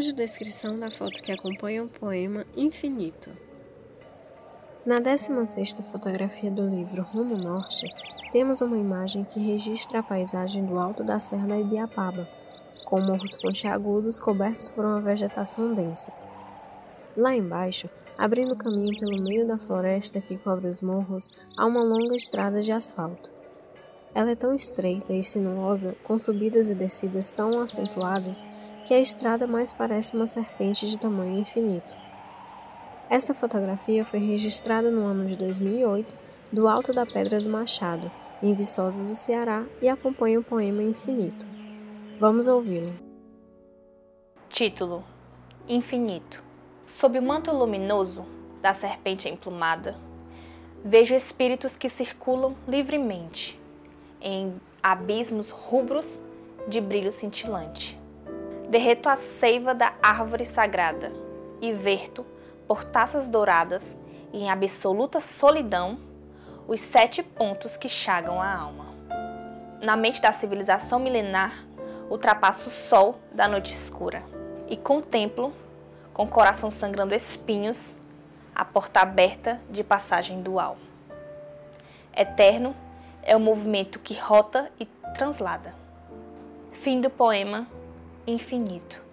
Audiodescrição da foto que acompanha o poema Infinito. Na 16ª fotografia do livro Rumo Norte, temos uma imagem que registra a paisagem do alto da Serra da Ibiapaba, com morros pontiagudos cobertos por uma vegetação densa. Lá embaixo, abrindo caminho pelo meio da floresta que cobre os morros, há uma longa estrada de asfalto. Ela é tão estreita e sinuosa, com subidas e descidas tão acentuadas, que a estrada mais parece uma serpente de tamanho infinito. Esta fotografia foi registrada no ano de 2008, do alto da Pedra do Machado, em Viçosa do Ceará, e acompanha o poema Infinito. Vamos ouvi-lo. Título: Infinito. Sob o manto luminoso da serpente emplumada, vejo espíritos que circulam livremente em abismos rubros de brilho cintilante. Derreto a seiva da árvore sagrada e verto por taças douradas e em absoluta solidão os sete pontos que chagam a alma. Na mente da civilização milenar, ultrapasso o sol da noite escura e contemplo, com o coração sangrando espinhos, a porta aberta de passagem dual. Eterno é o movimento que rota e translada. Fim do poema Infinito.